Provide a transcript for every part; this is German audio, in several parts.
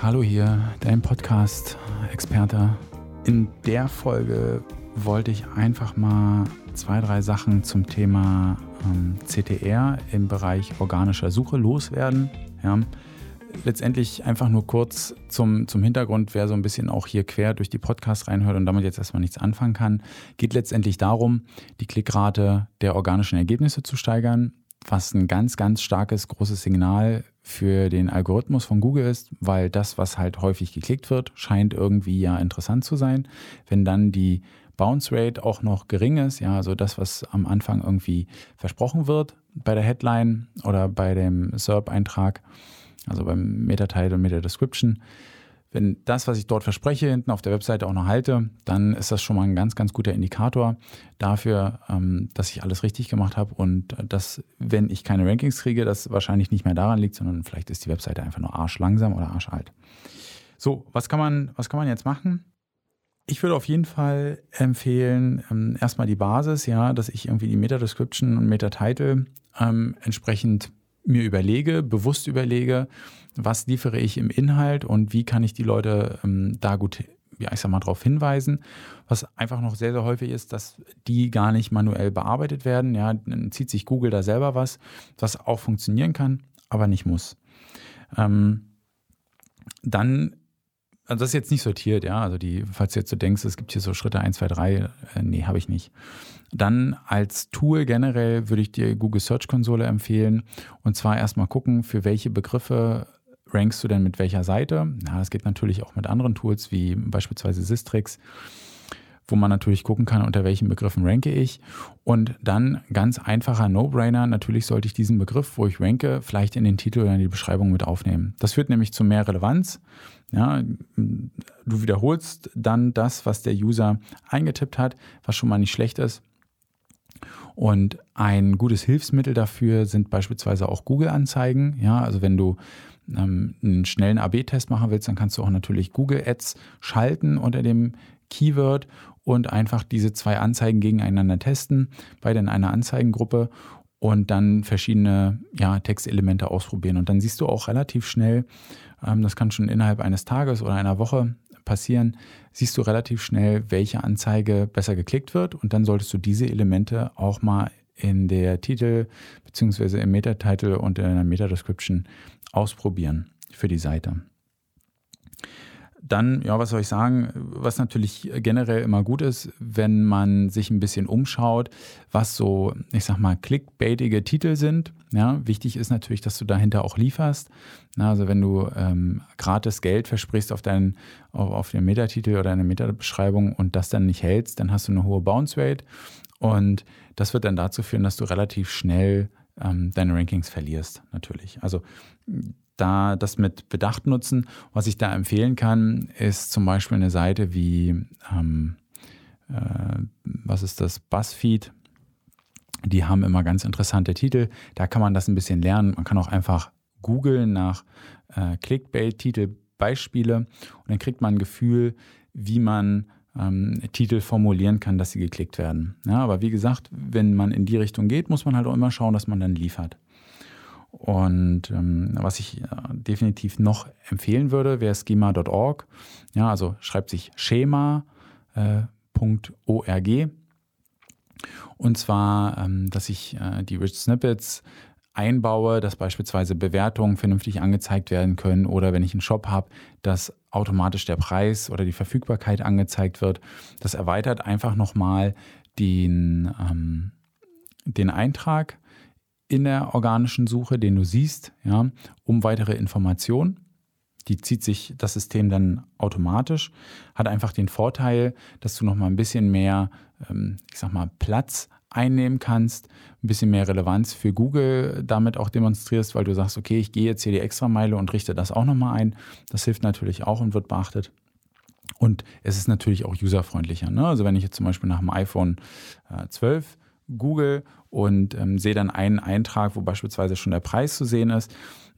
Carlo hier, dein Podcast-Experte. In der Folge wollte ich einfach mal zwei, drei Sachen zum Thema ähm, CTR im Bereich organischer Suche loswerden. Ja. Letztendlich einfach nur kurz zum, zum Hintergrund, wer so ein bisschen auch hier quer durch die Podcasts reinhört und damit jetzt erstmal nichts anfangen kann, geht letztendlich darum, die Klickrate der organischen Ergebnisse zu steigern, was ein ganz, ganz starkes, großes Signal für den Algorithmus von Google ist, weil das, was halt häufig geklickt wird, scheint irgendwie ja interessant zu sein. Wenn dann die Bounce Rate auch noch gering ist, ja, also das, was am Anfang irgendwie versprochen wird bei der Headline oder bei dem SERP-Eintrag, also beim Meta-Title und Meta-Description, wenn das, was ich dort verspreche, hinten auf der Webseite auch noch halte, dann ist das schon mal ein ganz, ganz guter Indikator dafür, ähm, dass ich alles richtig gemacht habe und dass, wenn ich keine Rankings kriege, das wahrscheinlich nicht mehr daran liegt, sondern vielleicht ist die Webseite einfach nur arschlangsam oder arschalt. So, was kann man, was kann man jetzt machen? Ich würde auf jeden Fall empfehlen, ähm, erstmal die Basis, ja, dass ich irgendwie die Meta-Description und Meta-Title ähm, entsprechend mir überlege, bewusst überlege, was liefere ich im Inhalt und wie kann ich die Leute ähm, da gut, ja, ich sag mal, darauf hinweisen. Was einfach noch sehr, sehr häufig ist, dass die gar nicht manuell bearbeitet werden. Ja, dann zieht sich Google da selber was, was auch funktionieren kann, aber nicht muss. Ähm, dann also das ist jetzt nicht sortiert, ja. Also die, falls du jetzt so denkst, es gibt hier so Schritte 1, 2, 3, äh, nee, habe ich nicht. Dann als Tool generell würde ich dir Google Search Konsole empfehlen. Und zwar erstmal gucken, für welche Begriffe rankst du denn mit welcher Seite. Ja, das geht natürlich auch mit anderen Tools wie beispielsweise Sistrix wo man natürlich gucken kann, unter welchen Begriffen ranke ich. Und dann ganz einfacher No-Brainer, natürlich sollte ich diesen Begriff, wo ich ranke, vielleicht in den Titel oder in die Beschreibung mit aufnehmen. Das führt nämlich zu mehr Relevanz. Ja, du wiederholst dann das, was der User eingetippt hat, was schon mal nicht schlecht ist. Und ein gutes Hilfsmittel dafür sind beispielsweise auch Google-Anzeigen. Ja, also wenn du ähm, einen schnellen AB-Test machen willst, dann kannst du auch natürlich Google Ads schalten unter dem Keyword und einfach diese zwei Anzeigen gegeneinander testen, beide in einer Anzeigengruppe und dann verschiedene ja, Textelemente ausprobieren. Und dann siehst du auch relativ schnell, ähm, das kann schon innerhalb eines Tages oder einer Woche passieren, siehst du relativ schnell, welche Anzeige besser geklickt wird. Und dann solltest du diese Elemente auch mal in der Titel bzw. im Meta-Title und in der Meta-Description ausprobieren für die Seite. Dann, ja, was soll ich sagen, was natürlich generell immer gut ist, wenn man sich ein bisschen umschaut, was so, ich sag mal, clickbaitige Titel sind. Ja, wichtig ist natürlich, dass du dahinter auch lieferst. Na, also wenn du ähm, gratis Geld versprichst auf deinen, auf, auf den Metatitel oder eine Metabeschreibung und das dann nicht hältst, dann hast du eine hohe Bounce Rate und das wird dann dazu führen, dass du relativ schnell ähm, deine Rankings verlierst, natürlich. Also da das mit Bedacht nutzen. Was ich da empfehlen kann, ist zum Beispiel eine Seite wie, ähm, äh, was ist das, BuzzFeed. Die haben immer ganz interessante Titel. Da kann man das ein bisschen lernen. Man kann auch einfach googeln nach äh, Clickbait-Titel, Beispiele und dann kriegt man ein Gefühl, wie man ähm, Titel formulieren kann, dass sie geklickt werden. Ja, aber wie gesagt, wenn man in die Richtung geht, muss man halt auch immer schauen, dass man dann liefert. Und ähm, was ich äh, definitiv noch empfehlen würde, wäre schema.org. Ja, also schreibt sich schema.org. Äh, und zwar, ähm, dass ich äh, die Rich Snippets einbaue, dass beispielsweise Bewertungen vernünftig angezeigt werden können oder wenn ich einen Shop habe, dass automatisch der Preis oder die Verfügbarkeit angezeigt wird. Das erweitert einfach nochmal den, ähm, den Eintrag in der organischen Suche, den du siehst, ja, um weitere Informationen. Die zieht sich das System dann automatisch, hat einfach den Vorteil, dass du noch mal ein bisschen mehr, ähm, ich sag mal, Platz einnehmen kannst, ein bisschen mehr Relevanz für Google damit auch demonstrierst, weil du sagst, okay, ich gehe jetzt hier die Extrameile und richte das auch nochmal ein. Das hilft natürlich auch und wird beachtet. Und es ist natürlich auch userfreundlicher. Ne? Also wenn ich jetzt zum Beispiel nach dem iPhone äh, 12 google und ähm, sehe dann einen Eintrag, wo beispielsweise schon der Preis zu sehen ist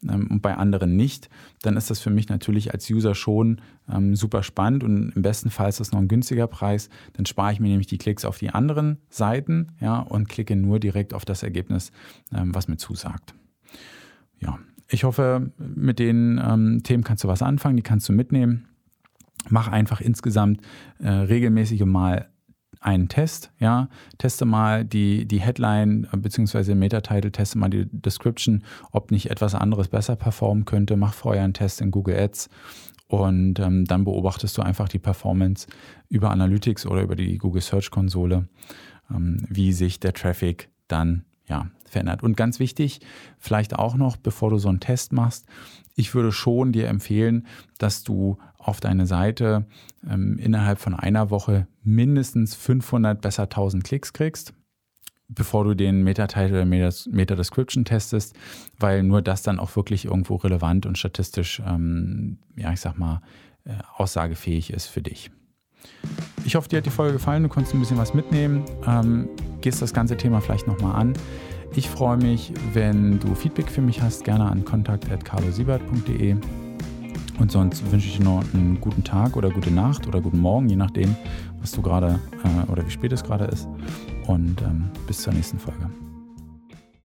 ähm, und bei anderen nicht, dann ist das für mich natürlich als User schon ähm, super spannend und im besten Fall ist das noch ein günstiger Preis. Dann spare ich mir nämlich die Klicks auf die anderen Seiten ja, und klicke nur direkt auf das Ergebnis, ähm, was mir zusagt. Ja, ich hoffe, mit den ähm, Themen kannst du was anfangen, die kannst du mitnehmen. Mach einfach insgesamt äh, regelmäßige mal einen Test, ja, teste mal die, die Headline äh, bzw. Meta-Title, teste mal die Description, ob nicht etwas anderes besser performen könnte. Mach vorher einen Test in Google Ads und ähm, dann beobachtest du einfach die Performance über Analytics oder über die Google Search Konsole, ähm, wie sich der Traffic dann ja, verändert. Und ganz wichtig, vielleicht auch noch, bevor du so einen Test machst, ich würde schon dir empfehlen, dass du auf deine Seite ähm, innerhalb von einer Woche mindestens 500, besser 1000 Klicks kriegst, bevor du den Meta-Title oder Meta-Description testest, weil nur das dann auch wirklich irgendwo relevant und statistisch, ähm, ja, ich sag mal, äh, aussagefähig ist für dich. Ich hoffe, dir hat die Folge gefallen, du konntest ein bisschen was mitnehmen, ähm, gehst das ganze Thema vielleicht nochmal an. Ich freue mich, wenn du Feedback für mich hast, gerne an kontakt.carlosiebert.de. Und sonst wünsche ich dir noch einen guten Tag oder gute Nacht oder guten Morgen, je nachdem, was du gerade äh, oder wie spät es gerade ist. Und ähm, bis zur nächsten Folge.